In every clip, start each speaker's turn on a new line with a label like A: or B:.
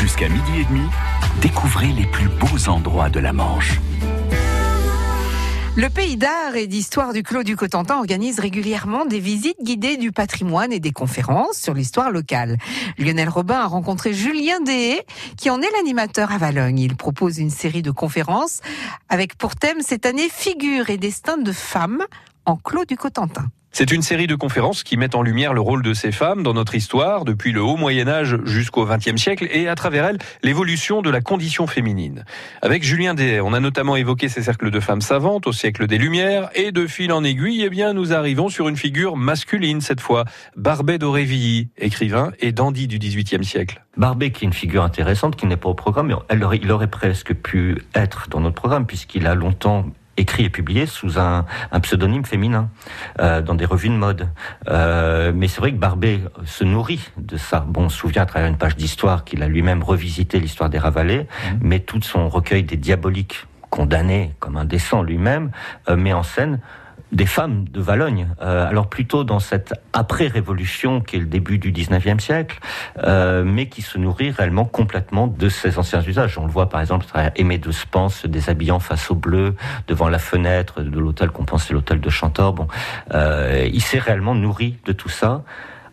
A: Jusqu'à midi et demi, découvrez les plus beaux endroits de la Manche.
B: Le Pays d'art et d'histoire du Clos du Cotentin organise régulièrement des visites guidées du patrimoine et des conférences sur l'histoire locale. Lionel Robin a rencontré Julien Deshaies, qui en est l'animateur à Valogne. Il propose une série de conférences avec pour thème cette année figure et destin de femmes en Clos du Cotentin.
C: C'est une série de conférences qui mettent en lumière le rôle de ces femmes dans notre histoire, depuis le haut Moyen Âge jusqu'au XXe siècle, et à travers elles, l'évolution de la condition féminine. Avec Julien Deshaies, on a notamment évoqué ces cercles de femmes savantes au siècle des Lumières, et de fil en aiguille, eh bien, nous arrivons sur une figure masculine cette fois, Barbet d'Aurevilly, écrivain et dandy du XVIIIe siècle.
D: Barbet, qui est une figure intéressante, qui n'est pas au programme, mais il aurait presque pu être dans notre programme, puisqu'il a longtemps écrit et publié sous un, pseudonyme féminin euh, dans des revues de mode. Euh, mais c'est vrai que Barbet se nourrit de ça. Bon, on se souvient à travers une page d'histoire qu'il a lui-même revisité l'histoire des Ravalais, mmh. mais tout son recueil des diaboliques condamné comme indécent lui-même, euh, met en scène des femmes de Valogne. Euh, alors plutôt dans cette après-révolution qui est le début du 19e siècle, euh, mais qui se nourrit réellement complètement de ces anciens usages. On le voit par exemple à Aimé de Spence se déshabillant face au bleu devant la fenêtre de l'hôtel qu'on pensait l'hôtel de Chantor. Bon, euh, il s'est réellement nourri de tout ça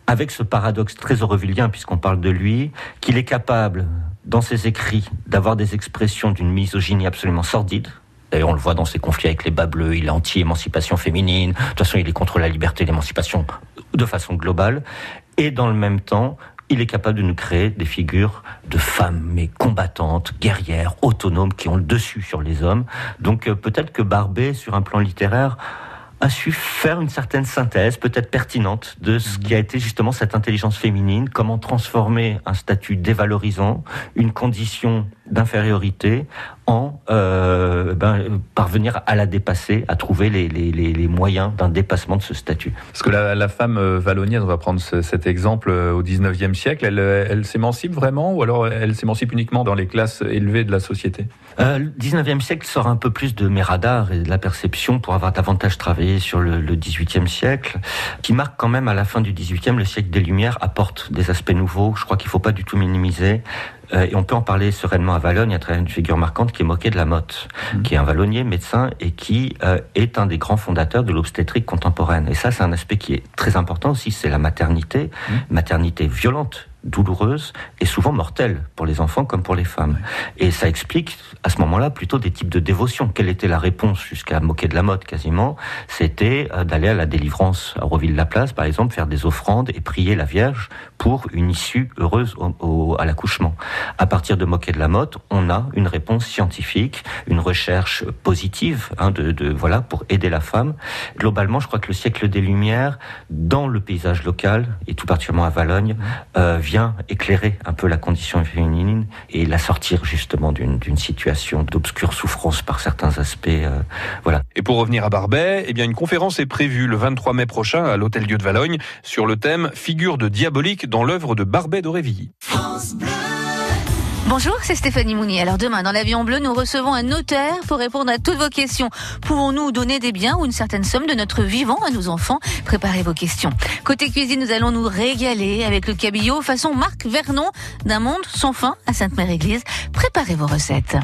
D: avec ce paradoxe très aurevillien, puisqu'on parle de lui, qu'il est capable, dans ses écrits, d'avoir des expressions d'une misogynie absolument sordide, D'ailleurs, on le voit dans ses conflits avec les bas bleus, il est anti-émancipation féminine. De toute façon, il est contre la liberté et l'émancipation de façon globale. Et dans le même temps, il est capable de nous créer des figures de femmes, mais combattantes, guerrières, autonomes, qui ont le dessus sur les hommes. Donc euh, peut-être que Barbet, sur un plan littéraire, a su faire une certaine synthèse, peut-être pertinente, de ce qui a été justement cette intelligence féminine, comment transformer un statut dévalorisant, une condition d'infériorité, en euh, ben, parvenir à la dépasser, à trouver les, les, les moyens d'un dépassement de ce statut.
C: Parce que la, la femme euh, valonienne, on va prendre cet exemple euh, au 19e siècle, elle, elle s'émancipe vraiment ou alors elle s'émancipe uniquement dans les classes élevées de la société?
D: Euh, Le 19e siècle sort un peu plus de mes radars et de la perception pour avoir davantage travaillé sur le, le 18e siècle, qui marque quand même à la fin du 18e, le siècle des Lumières apporte des aspects nouveaux, je crois qu'il ne faut pas du tout minimiser. Euh, et on peut en parler sereinement à Valogne à travers une figure marquante qui est Moquet de la Motte, mmh. qui est un Vallonnier médecin et qui euh, est un des grands fondateurs de l'obstétrique contemporaine. Et ça, c'est un aspect qui est très important aussi, c'est la maternité, mmh. maternité violente douloureuse et souvent mortelle pour les enfants comme pour les femmes. Et ça explique à ce moment-là plutôt des types de dévotion. Quelle était la réponse jusqu'à moquer de la mode quasiment? C'était euh, d'aller à la délivrance à Roville-la-Place par exemple, faire des offrandes et prier la Vierge pour une issue heureuse au, à l'accouchement. À partir de moquer de la mode, on a une réponse scientifique, une recherche positive hein, de, de, voilà pour aider la femme. Globalement, je crois que le siècle des Lumières dans le paysage local et tout particulièrement à Valogne euh, vient éclairer un peu la condition féminine et la sortir justement d'une situation d'obscure souffrance par certains aspects. Euh, voilà.
C: Et pour revenir à Barbet, eh bien une conférence est prévue le 23 mai prochain à l'Hôtel Dieu de Valogne sur le thème Figure de diabolique dans l'œuvre de Barbet d'Aurevilly.
E: Bonjour, c'est Stéphanie Mounier. Alors demain, dans l'avion bleu, nous recevons un notaire pour répondre à toutes vos questions. Pouvons-nous donner des biens ou une certaine somme de notre vivant à nos enfants Préparez vos questions. Côté cuisine, nous allons nous régaler avec le cabillaud façon Marc Vernon d'un monde sans fin à Sainte-Mère-Église. Préparez vos recettes.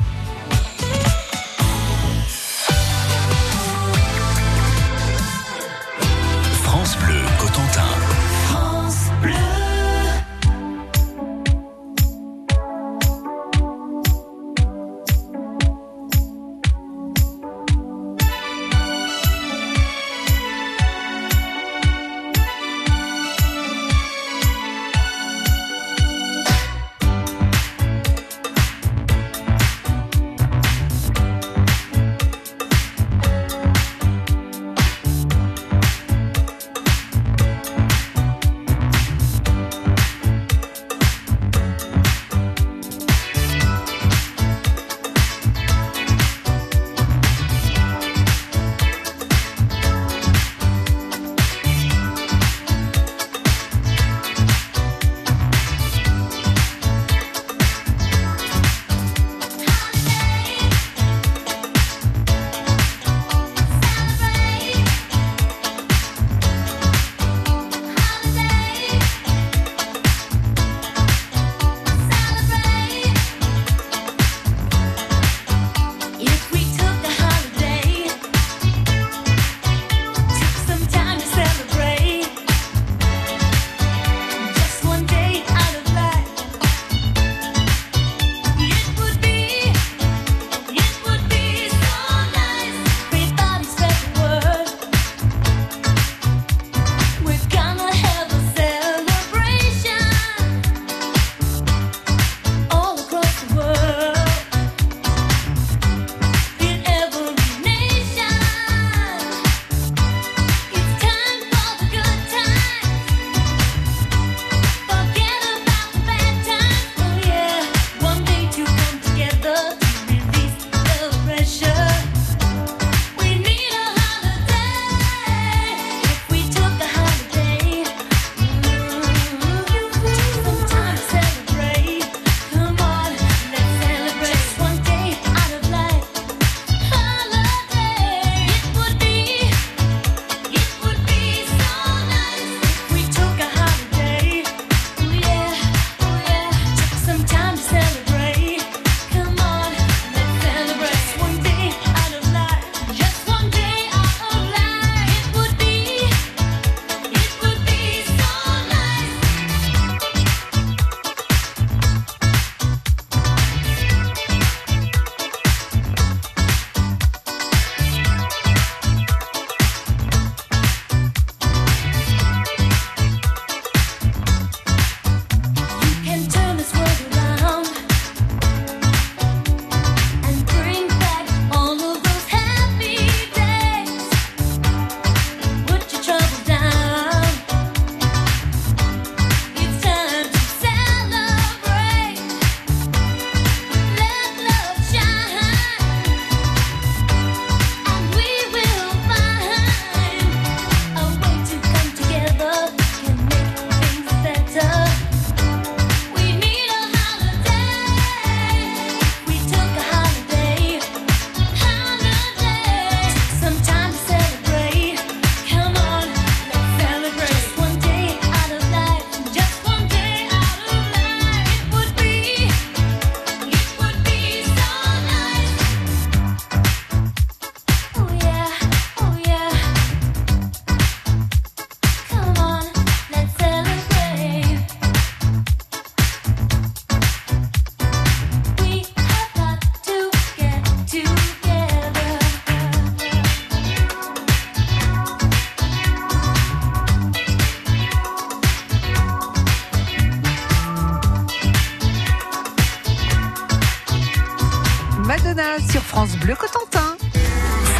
B: Sur France Bleu Cotentin.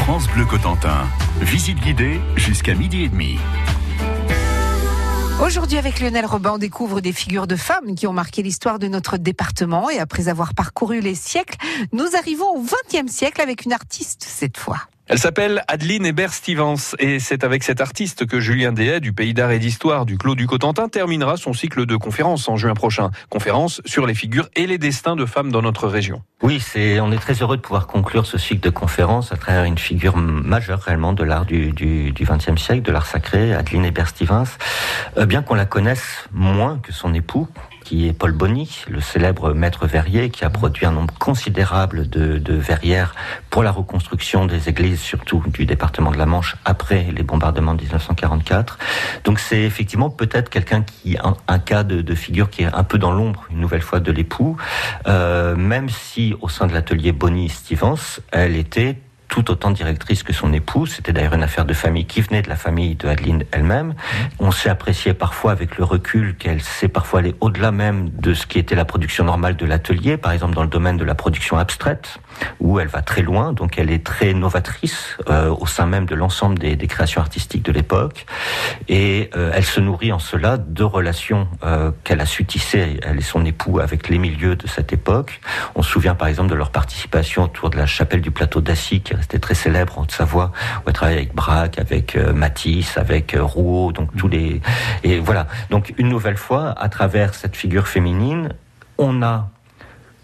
A: France Bleu Cotentin. Visite guidée jusqu'à midi et demi.
B: Aujourd'hui, avec Lionel Robin, on découvre des figures de femmes qui ont marqué l'histoire de notre département. Et après avoir parcouru les siècles, nous arrivons au XXe siècle avec une artiste cette fois.
C: Elle s'appelle Adeline Hébert-Stevens et c'est avec cette artiste que Julien Dehaye du Pays d'Art et d'Histoire du Clos du Cotentin terminera son cycle de conférences en juin prochain. Conférence sur les figures et les destins de femmes dans notre région.
D: Oui, c'est, on est très heureux de pouvoir conclure ce cycle de conférences à travers une figure majeure réellement de l'art du, du, du XXe siècle, de l'art sacré, Adeline Hébert-Stevens. Euh, bien qu'on la connaisse moins que son époux, qui est Paul Bonny, le célèbre maître verrier qui a produit un nombre considérable de, verrières pour la reconstruction des églises, surtout du département de la Manche après les bombardements de 1944. Donc c'est effectivement peut-être quelqu'un qui un, un cas de, de, figure qui est un peu dans l'ombre une nouvelle fois de l'époux, euh, même si au sein de l'atelier Bonny Stevens, elle était tout autant directrice que son époux. C'était d'ailleurs une affaire de famille qui venait de la famille de Adeline elle-même. On s'est apprécié parfois avec le recul qu'elle sait parfois aller au-delà même de ce qui était la production normale de l'atelier, par exemple dans le domaine de la production abstraite, où elle va très loin, donc elle est très novatrice euh, au sein même de l'ensemble des, des, créations artistiques de l'époque. Et euh, elle se nourrit en cela de relations euh, qu'elle a su tisser, elle et son époux, avec les milieux de cette époque. On se souvient par exemple de leur participation autour de la chapelle du plateau d'Assy, qui restait très célèbre en Haute-Savoie, où elle travaillait avec Braque, avec euh, Matisse, avec euh, Rouault, donc tous les... Et voilà. Donc une nouvelle fois, à travers cette figure féminine, on a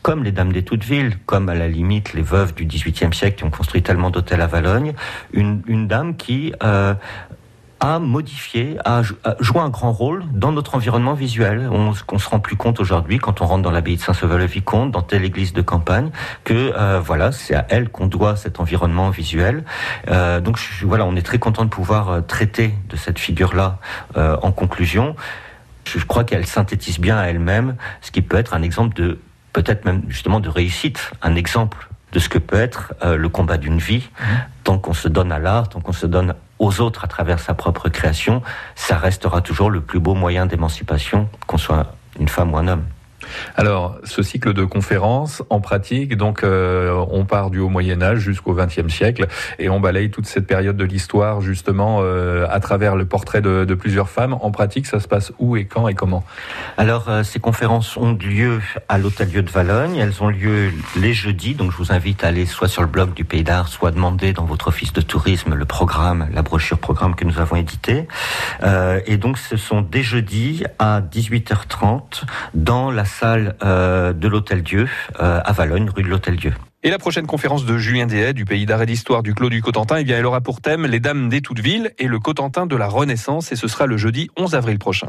D: comme les dames des toutes villes, comme à la limite les veuves du XVIIIe siècle qui ont construit tellement d'hôtels à Valogne, une, une dame qui euh, a modifié, a, joué un grand rôle dans notre environnement visuel. On, on se rend plus compte aujourd'hui, quand on rentre dans l'abbaye de Saint-Sauveur-le-Vicomte, dans telle église de campagne, que euh, voilà, c'est à elle qu'on doit cet environnement visuel. Euh, donc je, voilà, on est très content de pouvoir euh, traiter de cette figure-là euh, en conclusion. Je, je crois qu'elle synthétise bien à elle-même ce qui peut être un exemple de peut-être même justement de réussite, un exemple de ce que peut être le combat d'une vie, mmh. tant qu'on se donne à l'art, tant qu'on se donne aux autres à travers sa propre création, ça restera toujours le plus beau moyen d'émancipation, qu'on soit une femme ou un homme.
C: Alors, ce cycle de conférences, en pratique, donc euh, on part du haut Moyen Âge jusqu'au XXe siècle et on balaye toute cette période de l'histoire justement euh, à travers le portrait de, plusieurs femmes. En pratique, ça se passe où et quand et comment?
D: Alors, euh, ces conférences ont lieu à l'Hôtel-Dieu de Valogne. Elles ont lieu les jeudis, donc je vous invite à aller soit sur le blog du Pays d'Art, soit demander dans votre office de tourisme le programme, la brochure programme que nous avons édité. Et donc, ce sont des jeudis à 18h30 dans la salle euh, de l'Hôtel Dieu euh, à Valogne, rue de l'Hôtel Dieu.
C: Et la prochaine conférence de Julien Dehaye du pays d'art et d'histoire du Clos du Cotentin, eh bien, elle aura pour thème les dames des toutes villes et le Cotentin de la Renaissance et ce sera le jeudi 11 avril prochain.